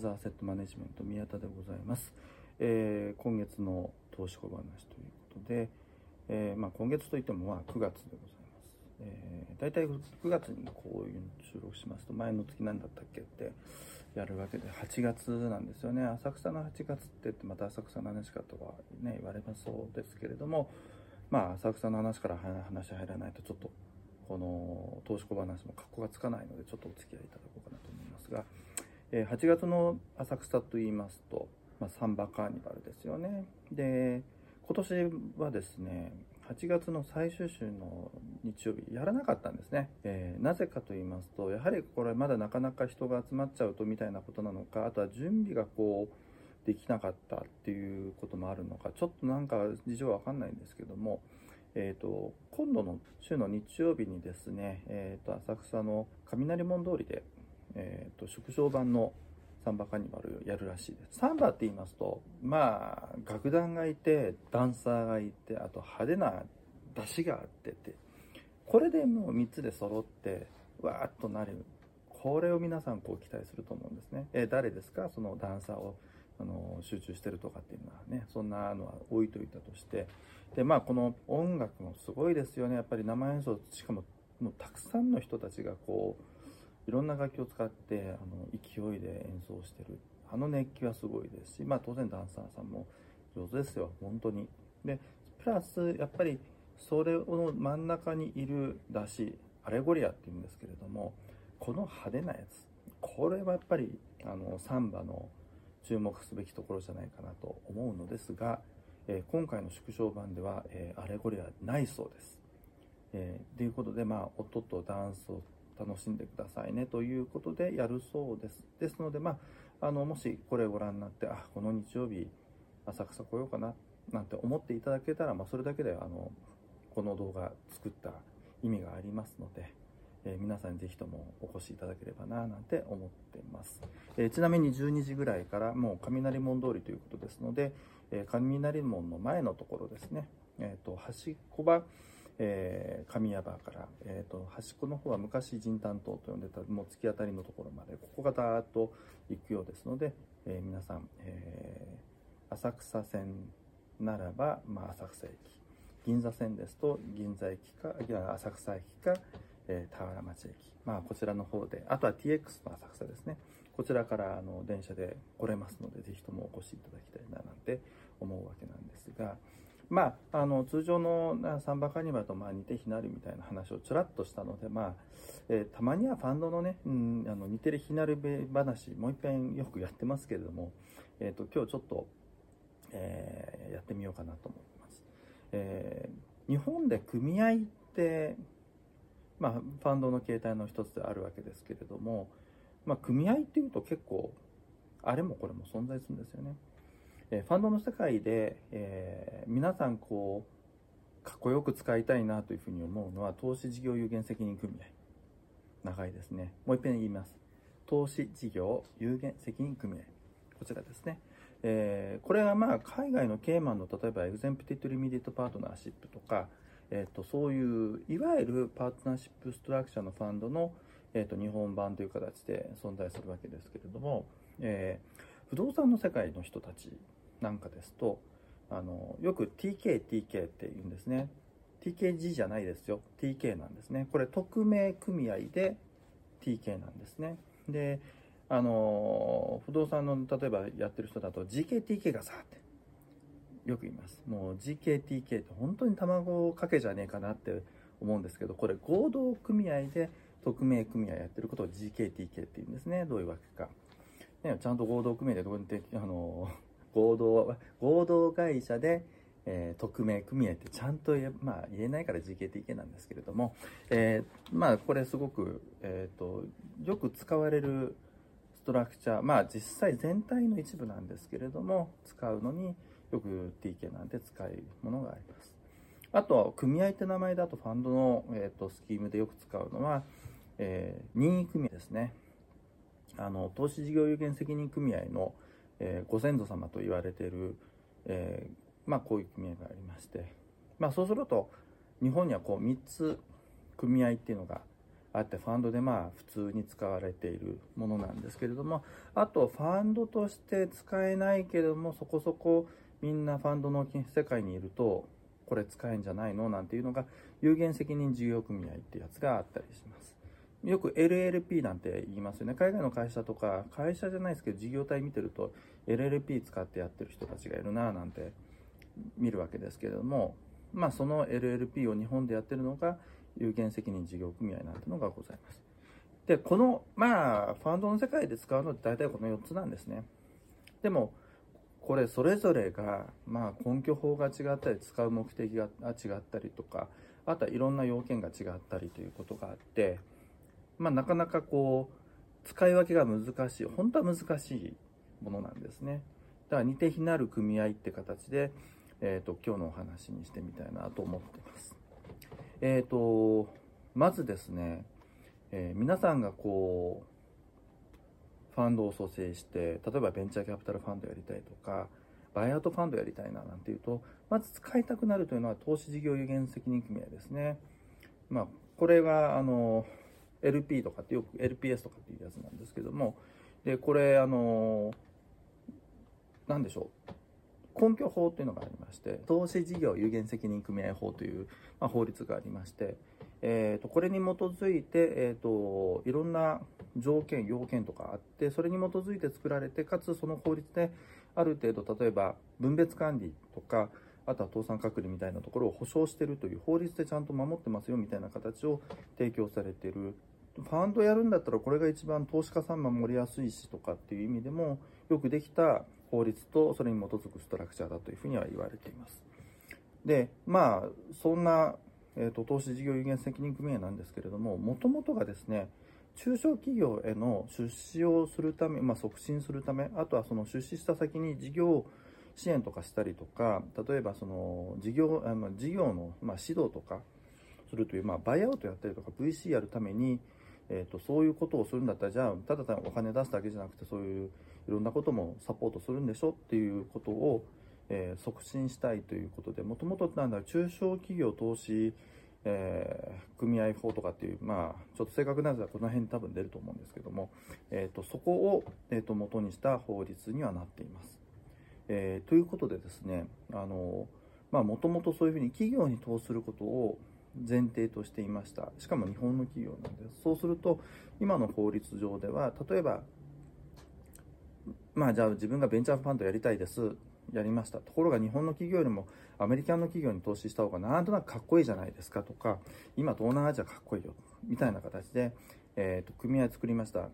ザーセットマネジメント宮田でございます。えー、今月の投資小話ということで、えー、まあ、今月といってもまあ9月でございます。えー、大体9月にこういうの収録しますと前の月何だったっけってやるわけで8月なんですよね浅草の8月って言ってまた浅草の話かとはね言われますそうですけれどもまあ浅草の話から話入らないとちょっとこの投資小話も格好がつかないのでちょっとお付き合いいただこうかなと思いますが、え8月の浅草と言いますと、まあ、サンバカーニバルですよね。で今年はですね8月の最終週の日曜日やらなかったんですね、えー、なぜかと言いますとやはりこれまだなかなか人が集まっちゃうとみたいなことなのかあとは準備がこうできなかったっていうこともあるのかちょっとなんか事情はわかんないんですけどもえーと、今度の週の日曜日にですね、えーと、浅草の雷門通りで、えーと、縮小版のサンバカニバルやるらしいです。サンバって言いますと、まあ、楽団がいて、ダンサーがいて、あと派手な出汁があってて、これでもう3つで揃って、わーっとなる。これを皆さんこう期待すると思うんですね。えー、誰ですか？そのダンサーをあの集中してるとかっていうのはね、そんなのは置いといたとして、で、まあ、この音楽もすごいですよね。やっぱり生演奏、しかも、もうたくさんの人たちがこう、いろんな楽器を使って、あの、勢いで演奏してる。あの熱気はすごいですし、まあ、当然ダンサーさんも上手ですよ。本当に。で、プラス、やっぱり、それの真ん中にいる出汁、アレゴリアっていうんですけれども、この派手なやつ、これはやっぱり、あの、サンバの注目すべきところじゃないかなと思うのですが、え今回の縮小版では、えアレゴリはないそうです。えー、ということで、まあ、音とダンスを楽しんでくださいねということでやるそうです。ですので、まあ、あのもしこれをご覧になって、あ、この日曜日、浅草来ようかななんて思っていただけたら、まあ、それだけであのこの動画作った意味がありますので、えー、皆さんぜひともお越しいただければななんて思っています、えー、ちなみに12時ぐらいからもう雷門通りということですので、えー、雷門の前のところですね、えーと、端っこは、えー、神谷場から、えーと、端っこの方は昔神丹島と呼んでたもう突き当たりのところまでここがダーッと行くようですので、えー、皆さん、えー、浅草線ならば、まあ、浅草駅銀座線ですと銀座駅か浅草駅か、えー、田原町駅、まあ、こちらの方であとは TX の浅草ですね。こちらからあの電車で来れますのでぜひともお越しいただきたいななんて思うわけなんですが、まあ、あの通常のサンバカニバルとまあ似て非なるみたいな話をちらっとしたので、まあえー、たまにはファンドのね、うん、あの似てる非なる話もう一遍よくやってますけれども、えーと、今日ちょっと、えー、やってみようかなと思います。えー、日本で組合って、まあ、ファンドの形態の一つであるわけですけれども、まあ、組合っていうと結構あれもこれも存在するんですよね。えファンドの世界で、えー、皆さんこうかっこよく使いたいなというふうに思うのは投資事業有限責任組合。長いですね。もう一遍言います。投資事業有限責任組合。こちらですね、えー、これはまあ海外のケイマンの例えば exempted limited partnership とか、えー、とそういういわゆるパートナーシップストラクチャーのファンドの、えー、と日本版という形で存在するわけですけれども、えー、不動産の世界の人たちなんかですとあのよく TK、TK って言うんですね。TKG じゃないですよ。TK なんですね。これ、匿名組合で TK なんですね。で、あの、不動産の、例えばやってる人だと GKTK がさってよく言います。もう GKTK って本当に卵かけじゃねえかなって思うんですけど、これ合同組合で匿名組合やってることを GKTK って言うんですね。どういうわけか。ね、ちゃんと合同組合でどうやって、あの、合同、合同会社で、えー、匿名組合ってちゃんと言え,、まあ、言えないから GKTK なんですけれども、えー、まあこれすごく、えーと、よく使われるストラクチャーまあ実際全体の一部なんですけれども使うのによく TK なんて使うものがあります。あと組合って名前だとファンドの、えーと、スキームでよく使うのは、えー、任意組合ですね。あの投資事業有限責任組合のえー、ご先祖様と言われている、えー、まあ、こういう組合がありまして、まあ、そうすると日本にはこう3つ組合っていうのがあってファンドでまあ普通に使われているものなんですけれどもあとファンドとして使えないけれどもそこそこみんなファンドの世界にいるとこれ使えんじゃないの？なんていうのが有限責任事業組合ってやつがあったりします。よく LLP なんて言いますよね海外の会社とか会社じゃないですけど事業体見てると LLP 使ってやってる人たちがいるなぁなんて見るわけですけれどもまあその LLP を日本でやってるのが有限責任事業組合なんてのがございます。で、この、まあ、ファンドの世界で使うのって大体この4つなんですね。でも、これそれぞれが、まあ、根拠法が違ったり、使う目的が違ったりとか、あとはいろんな要件が違ったりということがあって、まあ、なかなかこう、使い分けが難しい、本当は難しいものなんですね。だから似て非なる組合って形で、えっ、ー、と、今日のお話にしてみたいなと思ってます。えっ、ー、と、まずですね、えー、皆さんがこう、ファンドを蘇生して、例えばベンチャーキャピタルファンドやりたいとか、バイアウトファンドやりたいななんていうと、まず使いたくなるというのは投資事業有限責任組合ですね。まあ、これが、あの、LP とかってよく LPS とかっていうやつなんですけども、で、これ、あの、なんでしょう。根拠法というのがありまして投資事業有限責任組合法という、まあ、法律がありまして、えーと、これに基づいて、えーと、いろんな条件要件とかあってそれに基づいて作られてかつその法律である程度例えば分別管理とかあとは倒産隔離みたいなところを保障してるという法律でちゃんと守ってますよみたいな形を提供されているファンドやるんだったらこれが一番投資家さん守りやすいしとかっていう意味でもよくできた法律とそれに基づくストラクチャーだというふうには言われています。で、まあ、そんな、えーと、投資事業有限責任組合なんですけれども、もともとがですね、中小企業への出資をするため、まあ、促進するため、あとはその出資した先に事業を支援とかしたりとか、例えばその事業あの事業の、まあ、指導とかするという、まあ、バイアウトやったりとか VC やるために、えーと、そういうことをするんだったら、じゃあ、ただ単にお金出すだけじゃなくて、そういういろんなこともサポートするんでしょっていうことを、えー、促進したいということで、もともとなんだ、中小企業投資、えー、組合法とかっていう、まあ、ちょっと正確なやつはこの辺に多分出ると思うんですけども、えーと、そこを、えーと、元にした法律にはなっています。えー、ということでですね、あのまあ、もともとそういうふうに企業に投資することを前提としていました。しかも日本の企業なんです。そうすると、今の法律上では、例えばまあじゃあ自分がベンチャーファンドやりたいです。やりました。ところが日本の企業よりもアメリカの企業に投資した方がなんとなくかっこいいじゃないですかとか、今東南アジアかっこいいよ、みたいな形で、えー、と組合作りました。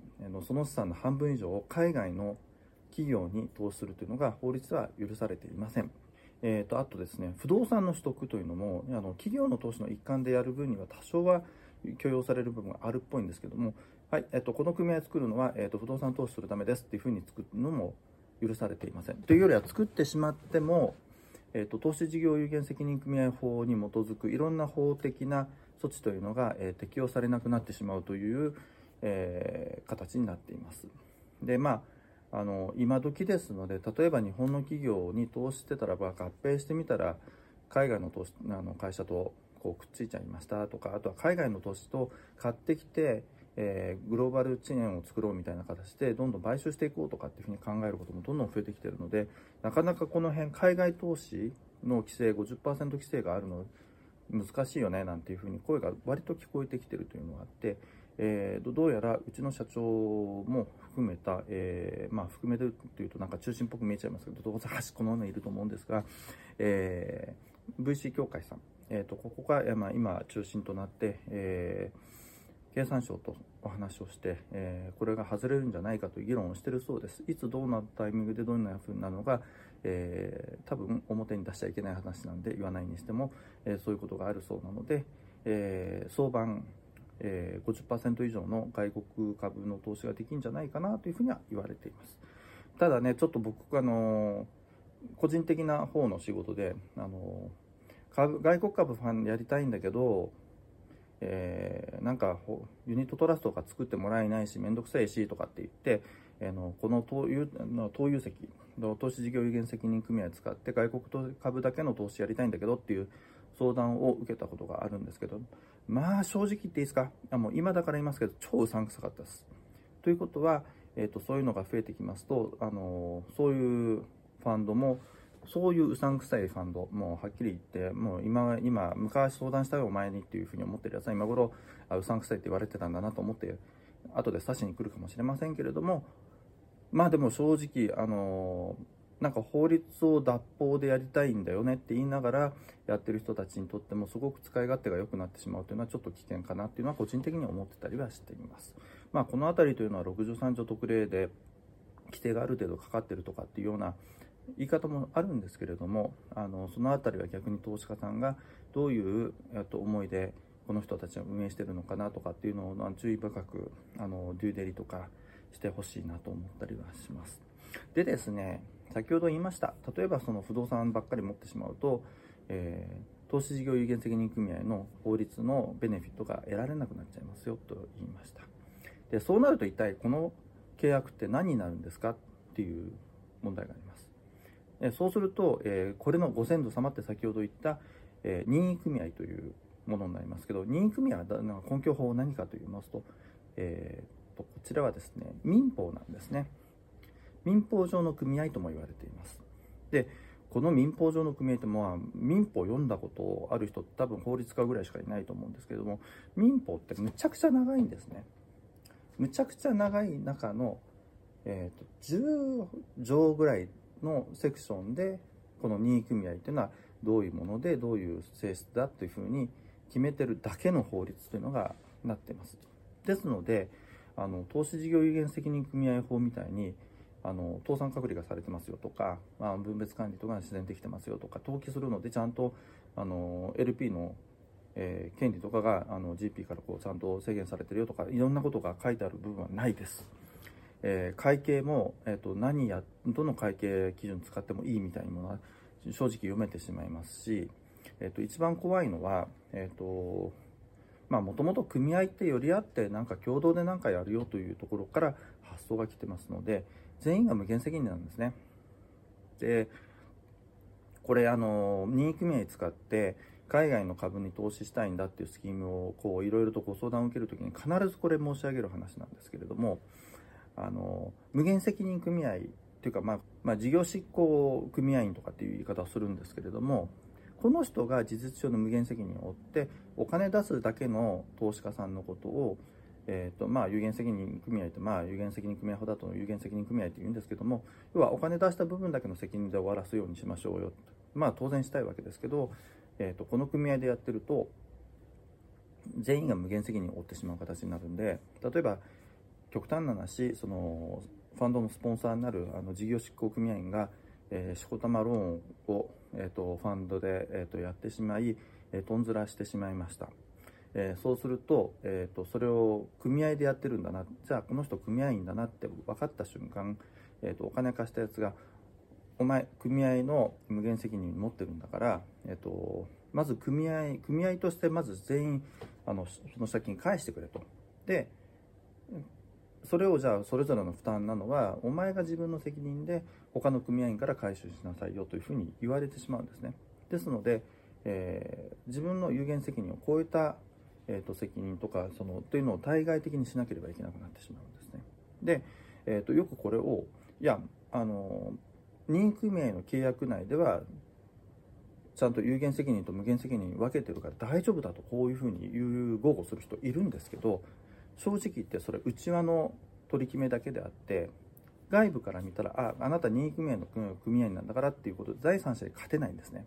その資産の半分以上を海外の企業に投資するというのが法律は許されていません。えーと、あとですね、不動産の取得というのも、あの企業の投資の一環でやる分には多少は許容される部分があるっぽいんですけども、はい、えっと、この組合を作るのは、えっと、不動産投資するためですっていうふうに作るのも許されていません。というよりは作ってしまっても、えっと、投資事業有限責任組合法に基づくいろんな法的な措置というのが、えー、適用されなくなってしまうという、えー、形になっています。で、まあ、あの、今時ですので、例えば日本の企業に投資してたらば合併してみたら、海外の投資あの会社とこうくっついちゃいましたとか、あとは海外の投資と買ってきて、えー、グローバルチェーンを作ろうみたいな形でどんどん買収していこうとかっていうふうに考えることもどんどん増えてきてるのでなかなかこの辺海外投資の規制50%規制があるの難しいよねなんていうふうに声が割と聞こえてきてるというのがあって、えー、どうやらうちの社長も含めた、えー、まあ、含めてというとなんか中心っぽく見えちゃいますけどどうせ端っこのにいると思うんですが、えー、VC 協会さん、えーと、ここが、まあ、今中心となって、えー経産省とお話をして、えー、これが外れるんじゃないかという議論をしているそうです。いつどうなタイミングでどんな風になのか、えー、多分表に出しちゃいけない話なんで言わないにしても、えー、そういうことがあるそうなので、え相場、え50%以上の外国株の投資ができるんじゃないかなというふうには言われています。ただね、ちょっと僕、あの個人的な方の仕事で、あの株外国株ファンやりたいんだけど、えー、なんかユニットトラストが作ってもらえないし、めんどくさいしとかって言って、えー、のこの投有投有石、投資事業有限責任組合を使って外国株だけの投資やりたいんだけどっていう相談を受けたことがあるんですけど、まあ正直言っていいですか？あもう今だから言いますけど、超うさんくさかったです。ということは、えーと、そういうのが増えてきますと、あのそういうファンドも、そういううさんくさいファンド、もうはっきり言って、もう今、今、昔相談したよ、お前にっていうふうに思ってるやつは今頃、あうさんくさいって言われてたんだなと思って、後で刺しに来るかもしれませんけれども、まあでも正直、あのなんか法律を脱法でやりたいんだよねって言いながらやってる人たちにとってもすごく使い勝手が良くなってしまうというのはちょっと危険かなっていうのは個人的に思ってたりはしています。まあこの辺りというのは63条特例で規定がある程度かかってるとかっていうような言い方もあるんですけれどもあのその辺りは逆に投資家さんがどういうと思いでこの人たちが運営してるのかなとかっていうのを注意深くあのデューデリとかしてほしいなと思ったりはします。でですね先ほど言いました。例えばその不動産ばっかり持ってしまうと、えー、投資事業有限責任組合の法律のベネフィットが得られなくなっちゃいますよと言いました。でそうなると一体この契約って何になるんですかっていう問題があります。えそうすると、えー、これのご先祖様って先ほど言った、えー、任意組合というものになりますけど任意組合は根拠法は何かと言いますと,、えー、とこちらはですね民法なんですね。民法上の組合とも言われています。で、この民法上の組合ってまあ民法読んだことある人多分法律家ぐらいしかいないと思うんですけども民法ってむちゃくちゃ長いんですね。むちゃくちゃ長い中の、えーと、10条ぐらいのセクションでこの任意組合っていうのはどういうものでどういう性質だというふうに決めてるだけの法律というのがなってます。ですのであの投資事業有限責任組合法みたいにあの倒産隔離がされてますよとか、まあ、分別管理とか自然できてますよとか登記するのでちゃんとあの LP の、えー、権利とかがあの GP からこうちゃんと制限されてるよとかいろんなことが書いてある部分はないです。えー、会計も、えーと、何やどの会計基準使ってもいいみたいなものは正直読めてしまいますし、えーと、一番怖いのは、えーとまあ、もともと組合って寄り合ってなんか共同で何かやるよというところから発想が来てますので、全員が無限責任なんですね。で、これあの、任意組合使って海外の株に投資したいんだっていうスキームをこういろいろとご相談を受けるときに必ずこれ申し上げる話なんですけれども、あの、無限責任組合っていうか、まあ、まあ、事業執行組合員とかっていう言い方をするんですけれども、この人が事実上の無限責任を負ってお金出すだけの投資家さんのことをえーとまあ、有限責任組合って、まあ、有限責任組合法だと有限責任組合って言うんですけども要はお金出した部分だけの責任で終わらすようにしましょうよまあ当然したいわけですけど、えーと、この組合でやってると全員が無限責任を負ってしまう形になるんで例えば極端な話そのファンドのスポンサーになるあの事業執行組合員が、えー、しこたまローンを、えーと、ファンドで、えーと、とやってしまい、えー、とんずらしてしまいました。えー、そうすると,、えーと、それを組合でやってるんだなじゃあこの人組合員だなって分かった瞬間、えーと、お金貸したやつがお前組合の無限責任持ってるんだから、えーと、まず組合組合としてまず全員あのその借金返してくれと。でそれをじゃあそれぞれの負担なのはお前が自分の責任で他の組合員から回収しなさいよというふうに言われてしまうんですね。ですので、えー、自分の有限責任を超えたえーと、責任とかそのというのを対外的にしなければいけなくなってしまうんですね。で、えーと、よくこれをいやあの任意組合の契約内ではちゃんと有限責任と無限責任分けてるから大丈夫だとこういうふうに言う豪語する人いるんですけど正直言ってそれ内輪の取り決めだけであって外部から見たらああなた任意組合の組合なんだからっていうことで第三者に勝てないんですね。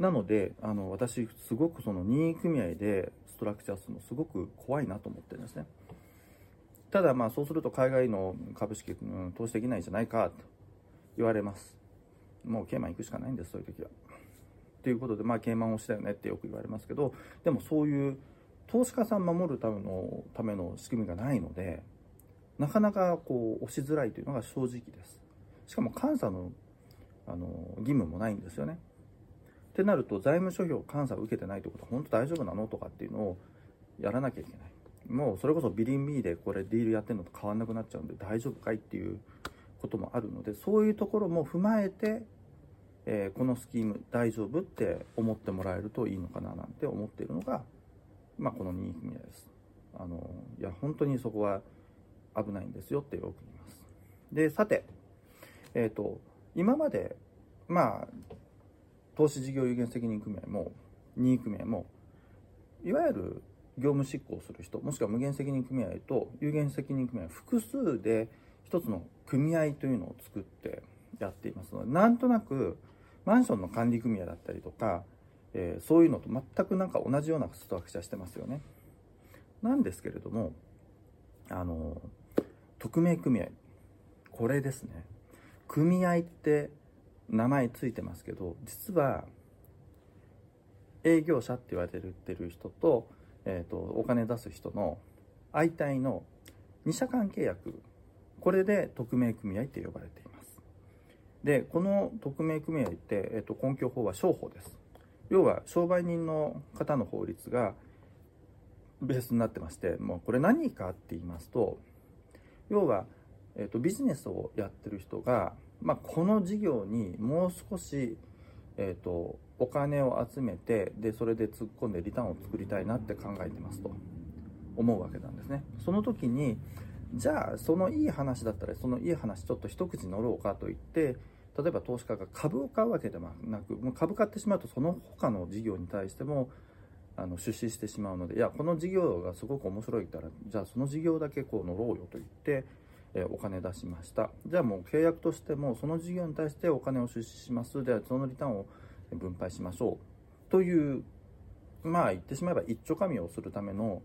なので、あの、私、すごくその任意組合でストラクチャーするのすごく怖いなと思ってるんですね。ただ、まあ、そうすると海外の株式、うん、投資できないんじゃないかと言われます。もうケーマン行くしかないんです、そういう時は。ということで、まあ、ケーマンをしたよねってよく言われますけど、でもそういう投資家さん守るためのための仕組みがないので、なかなかこう押しづらいというのが正直です。しかも監査のあの義務もないんですよね。ってなると財務諸表監査を受けてないってことは本当大丈夫なの？とかっていうのをやらなきゃいけないもうそれこそビリンビーでこれディールやってるのと変わんなくなっちゃうんで大丈夫かいっていうこともあるのでそういうところも踏まえてえー、このスキーム大丈夫って思ってもらえるといいのかななんて思っているのが、まあ、この任意組合です。あのいや本当にそこは危ないんですよってよく言います。でさて、えーと、今までまあ投資事業有限責任組合も任意組合もいわゆる業務執行する人もしくは無限責任組合と有限責任組合複数で一つの組合というのを作ってやっていますのでなんとなくマンションの管理組合だったりとか、えー、そういうのと全くなんか同じようなストラクチャしてますよね。なんですけれどもあの匿名組合これですね組合って名前ついてますけど実は営業者って言われてる人と,、えーと、お金出す人の相対の二者間契約これで匿名組合って呼ばれています。でこの匿名組合って、えーと、根拠法は商法です。要は商売人の方の法律がベースになってましてもうこれ何かって言いますと要は、えーと、ビジネスをやってる人が、まあ、この事業にもう少し、えーとお金を集めてでそれで突っ込んでリターンを作りたいなって考えてますと。思うわけなんですね。その時にじゃあそのいい話だったらそのいい話ちょっと一口乗ろうかと言って例えば投資家が株を買うわけではなくもう株買ってしまうとその他の事業に対してもあの出資してしまうのでいやこの事業がすごく面白いからじゃあその事業だけこう乗ろうよと言って、えお金出しましたじゃあもう契約としてもその事業に対してお金を出資しますではそのリターンを分配しましょうというまあ言ってしまえば一丁紙をするための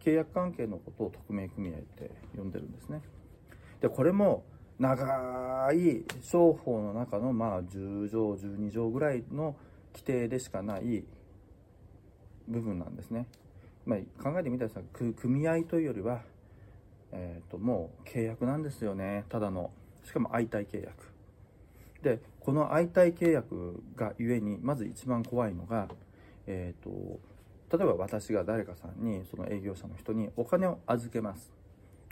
契約関係のことを匿名組合って呼んでるんですね。でこれも長い商法の中のまあ10条12条ぐらいの規定でしかない部分なんですね。まあ、考えてみたらさ組合というよりは、えー、ともう契約なんですよね。ただのしかも相対契約。でこの相対契約がゆえにまず一番怖いのが、えーと、例えば私が誰かさんにその営業者の人にお金を預けます。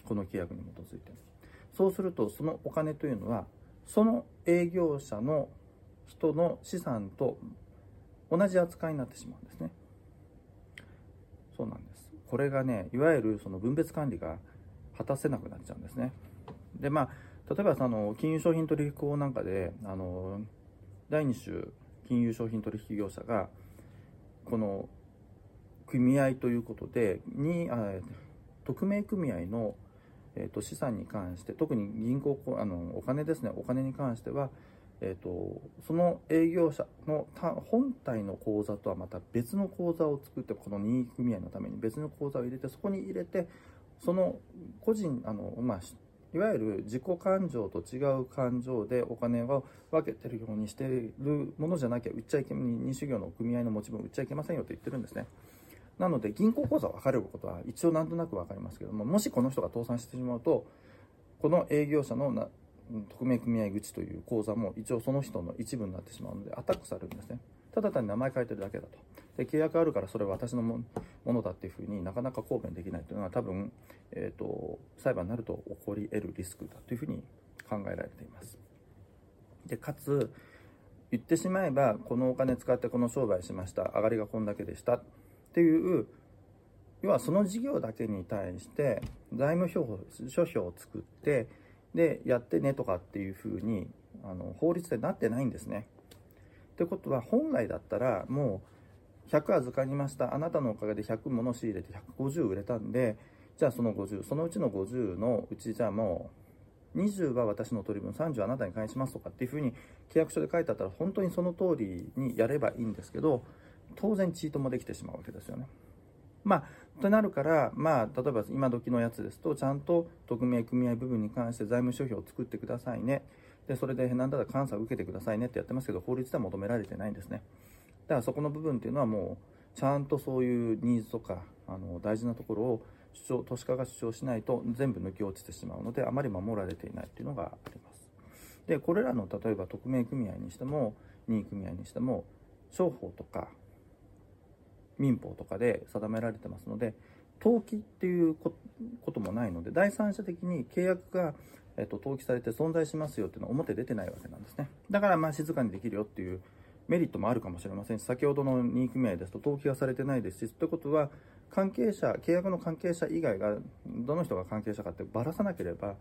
この契約に基づいて。そうするとそのお金というのはその営業者の人の資産と同じ扱いになってしまうんですね。そうなんです。これがねいわゆるその分別管理が果たせなくなっちゃうんですね。でまあ例えばその金融商品取引法なんかであの第2種金融商品取引業者がこの組合ということでにあ匿名組合の、えーと、資産に関して特に銀行あのお金ですねお金に関しては、えーと、その営業者の本体の口座とはまた別の口座を作ってこの任意組合のために別の口座を入れてそこに入れてその個人あの、まあ、いわゆる自己感情と違う感情でお金を分けてるようにしているものじゃなきゃ売っちゃいけ二種業の組合の持ち分売っちゃいけませんよと言ってるんですね。なので銀行口座分かれることは一応なんとなく分かりますけどももしこの人が倒産してしまうとこの営業者のな匿名組合口という口座も一応その人の一部になってしまうのでアタックされるんですね。ただ単に名前変えてるだけだと。で契約あるからそれは私のものだっていうふうになかなか抗弁できないというのは多分、えーと、裁判になると起こり得るリスクだというふうに考えられています。でかつ言ってしまえばこのお金使ってこの商売しました上がりがこんだけでしたっていう要はその事業だけに対して財務諸表を作ってでやってねとかっていうふうにあの法律でなってないんですね。ってことは本来だったらもう100預かりましたあなたのおかげで100物仕入れて150売れたんでじゃあその50そのうちの50のうちじゃあもう20は私の取り分30はあなたに返しますとかっていうふうに契約書で書いてあったら本当にその通りにやればいいんですけど当然チートもできてしまうわけですよね。まあ、となるから、まあ、例えば今時のやつですと、ちゃんと匿名組合部分に関して財務諸表を作ってくださいね。でそれで何だったら監査を受けてくださいねってやってますけど法律では求められてないんですね。だからそこの部分っていうのはもうちゃんとそういうニーズとかあの大事なところを主張都市化が主張しないと全部抜き落ちてしまうのであまり守られていないっていうのがあります。でこれらの例えば匿名組合にしても任意組合にしても商法とか民法とかで定められてますので登記っていうこともないので第三者的に契約がえっと、登記されて存在しますよっていうのは表出てないわけなんですね。だから、まあ、静かにできるよっていうメリットもあるかもしれませんし、先ほどの任意組合ですと登記がされてないですし、ということは、関係者、契約の関係者以外が、どの人が関係者かってばらさなければ、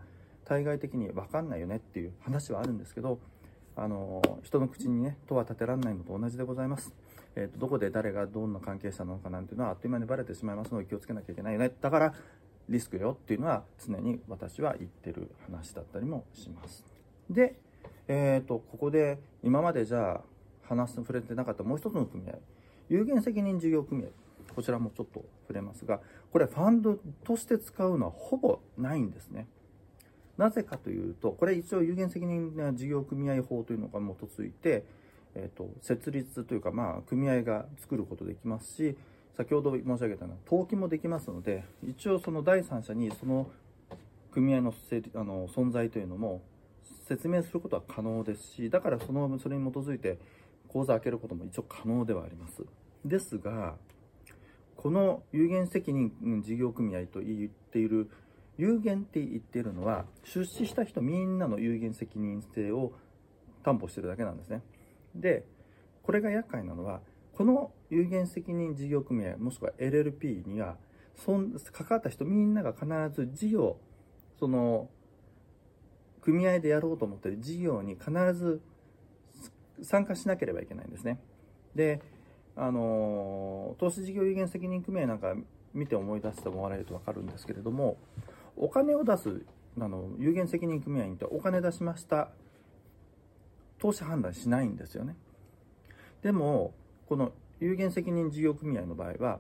対外的に分かんないよねっていう話はあるんですけど、あの人の口にね、とは立てられないのと同じでございます。えーと、どこで誰がどんな関係者なのかなんていうのはあっという間にバレてしまいますので気をつけなきゃいけないよね。だからリスクよっていうのは常に私は言ってる話だったりもします。で、えーと、ここで今までじゃあ話す触れてなかったもう一つの組合有限責任事業組合こちらもちょっと触れますがこれファンドとして使うのはほぼないんですね。なぜかというとこれ一応有限責任事業組合法というのが基づいて、えーと、設立というか、まあ、組合が作ることできますし先ほど申し上げたような登記もできますので一応その第三者にその組合のあの存在というのも説明することは可能ですしだからそのそれに基づいて口座開けることも一応可能ではあります。ですがこの有限責任事業組合と言っている有限って言っているのは出資した人みんなの有限責任性を担保してるだけなんですね。でこれが厄介なのはこの有限責任事業組合もしくは LLP にはそん関わった人みんなが必ず事業その組合でやろうと思ってる事業に必ず参加しなければいけないんですね。であの投資事業有限責任組合なんか見て思い出してもらえると分かるんですけれどもお金を出すあの有限責任組合員ってお金出しました。投資判断しないんですよね。でもこの有限責任事業組合の場合は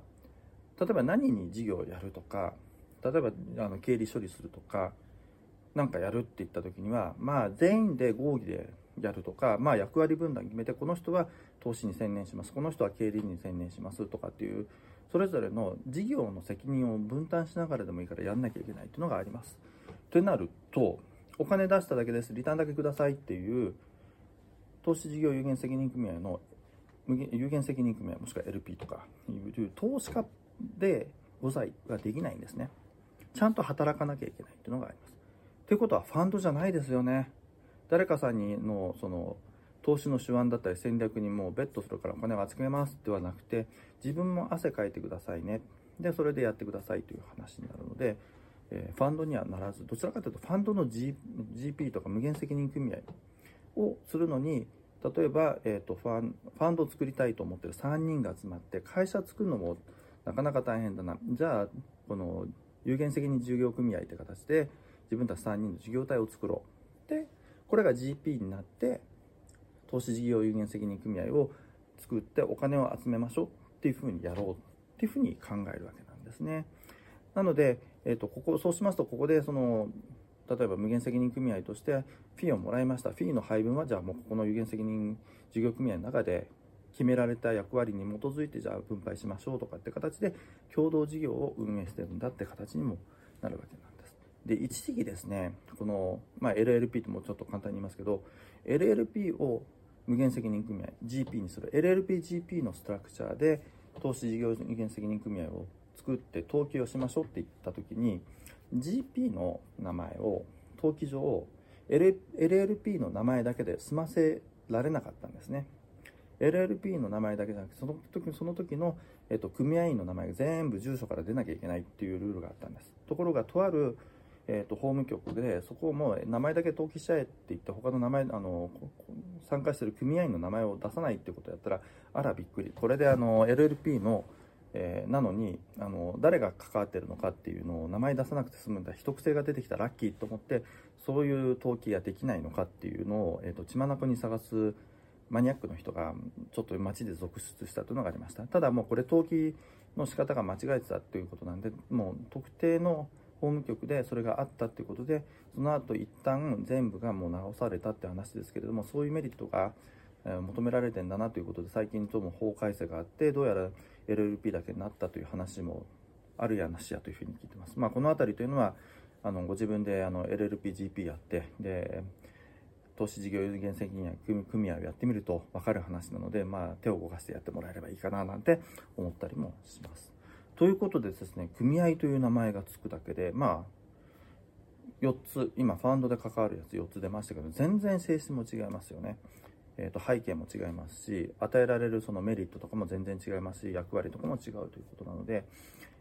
例えば何に事業をやるとか例えばあの経理処理するとか何かやるって言った時にはまあ全員で合議でやるとか、まあ、役割分担決めてこの人は投資に専念しますこの人は経理に専念しますとかっていうそれぞれの事業の責任を分担しながらでもいいからやんなきゃいけないっていうのがあります。となるとお金出しただけですリターンだけくださいっていう投資事業有限責任組合の有限責任組合もしくは LP とかいう投資家でございができないんですね。ちゃんと働かなきゃいけないっていうのがあります。ということはファンドじゃないですよね。誰かさんにのその投資の手腕だったり戦略にもうベットするからお金を集めますではなくて自分も汗かいてくださいねでそれでやってくださいという話になるので、えー、ファンドにはならずどちらかというとファンドの、GP とか無限責任組合をするのに例えば、えーと、ファンファンドを作りたいと思ってる3人が集まって会社作るのもなかなか大変だな。じゃあこの有限責任事業組合って形で自分たち3人の事業体を作ろう。でこれが GP になって投資事業有限責任組合を作ってお金を集めましょう。っていうふうにやろう。っていうふうに考えるわけなんですね。なので、えーと、ここそうしますとここでその例えば無限責任組合としてフィーをもらいましたフィーの配分はじゃあもうここの有限責任事業組合の中で決められた役割に基づいてじゃあ分配しましょうとかって形で共同事業を運営してるんだって形にもなるわけなんです。で一時期ですねこの、まあ、LLP ともちょっと簡単に言いますけど LLP を無限責任組合 GP にする LLPGP のストラクチャーで投資事業有限責任組合を作って登記をしましょうって言った時に GP の名前を登記上 LLP の名前だけで済ませられなかったんですね。LLP の名前だけじゃなくてその時その時の、えっと、組合員の名前が全部住所から出なきゃいけないっていうルールがあったんです。ところがとあるえーと、法務局でそこをもう名前だけ登記しちゃえって言って他の名前あの参加してる組合員の名前を出さないってことをやったらあらびっくり。これであの LLP の、えー、なのにあの誰が関わってるのかっていうのを名前出さなくて済むんだ。秘匿性が出てきたラッキーと思ってそういう登記ができないのかっていうのを、えーと、血眼に探すマニアックの人がちょっと街で続出したというのがありました。ただもうこれ登記の仕方が間違えてたということなんでもう特定の法務局でそれがあったっていうことでその後一旦全部がもう直されたって話ですけれどもそういうメリットが求められてんだなということで最近とも法改正があってどうやら LLP だけになったという話もあるやなしやというふうに聞いてます。まあ、この辺りというのはあのご自分であの LLPGP やってで投資事業有限責任組合をやってみると分かる話なので、まあ、手を動かしてやってもらえればいいかななんて思ったりもします。ということでですね組合という名前がつくだけでまあ4つ今ファンドで関わるやつ4つ出ましたけど全然性質も違いますよね。えー、と背景も違いますし与えられるそのメリットとかも全然違いますし役割とかも違うということなので、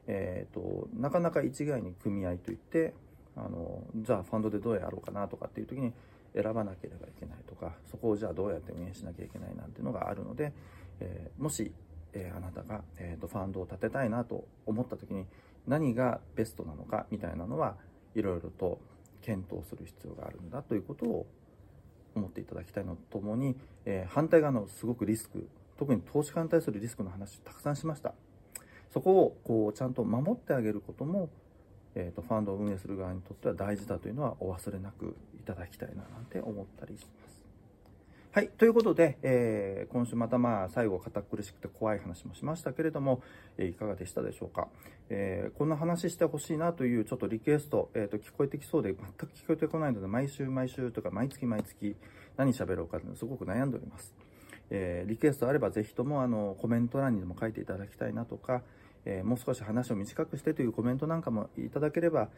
えーと、なかなか一概に組合といってあのじゃあファンドでどうやろうかなとかっていう時に選ばなければいけないとかそこをじゃあどうやって運営しなきゃいけないなんていうのがあるので、えー、もし、えー、あなたが、えーと、ファンドを立てたいなと思った時に何がベストなのかみたいなのはいろいろと検討する必要があるんだということを思っていただきたいのとともに、えー、反対側のすごくリスク特に投資家に対するリスクの話たくさんしました。そこをこうちゃんと守ってあげることも、えーと、ファンドを運営する側にとっては大事だというのはお忘れなくいただきたいななんて思ったりします。はい。ということで、えー、今週またまあ最後堅苦しくて怖い話もしましたけれども、えー、いかがでしたでしょうか。えー、こんな話してほしいなというちょっとリクエスト、えー、と聞こえてきそうで全く聞こえてこないので、毎週毎週とか毎月毎月何喋ろうかすごく悩んでおります。えリクエストあればぜひともあのコメント欄にでも書いていただきたいなとか、えもう少し話を短くしてというコメントなんかもいただければ、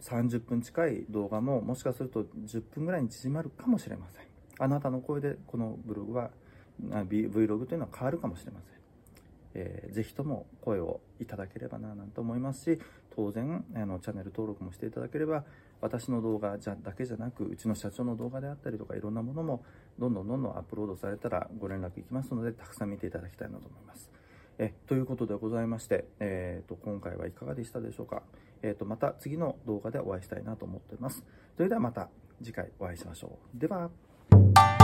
30分近い動画ももしかすると10分ぐらいに縮まるかもしれません。あなたの声でこのブログは Vlog というのは変わるかもしれません。えー、ぜひとも声をいただければななんて思いますし当然あのチャンネル登録もしていただければ私の動画じゃだけじゃなくうちの社長の動画であったりとかいろんなものもどんどんどんどんアップロードされたらご連絡いきますのでたくさん見ていただきたいなと思います。えということでございまして、えーと、今回はいかがでしたでしょうか、えーとまた次の動画でお会いしたいなと思っております。それではまた次回お会いしましょう。では。Bye.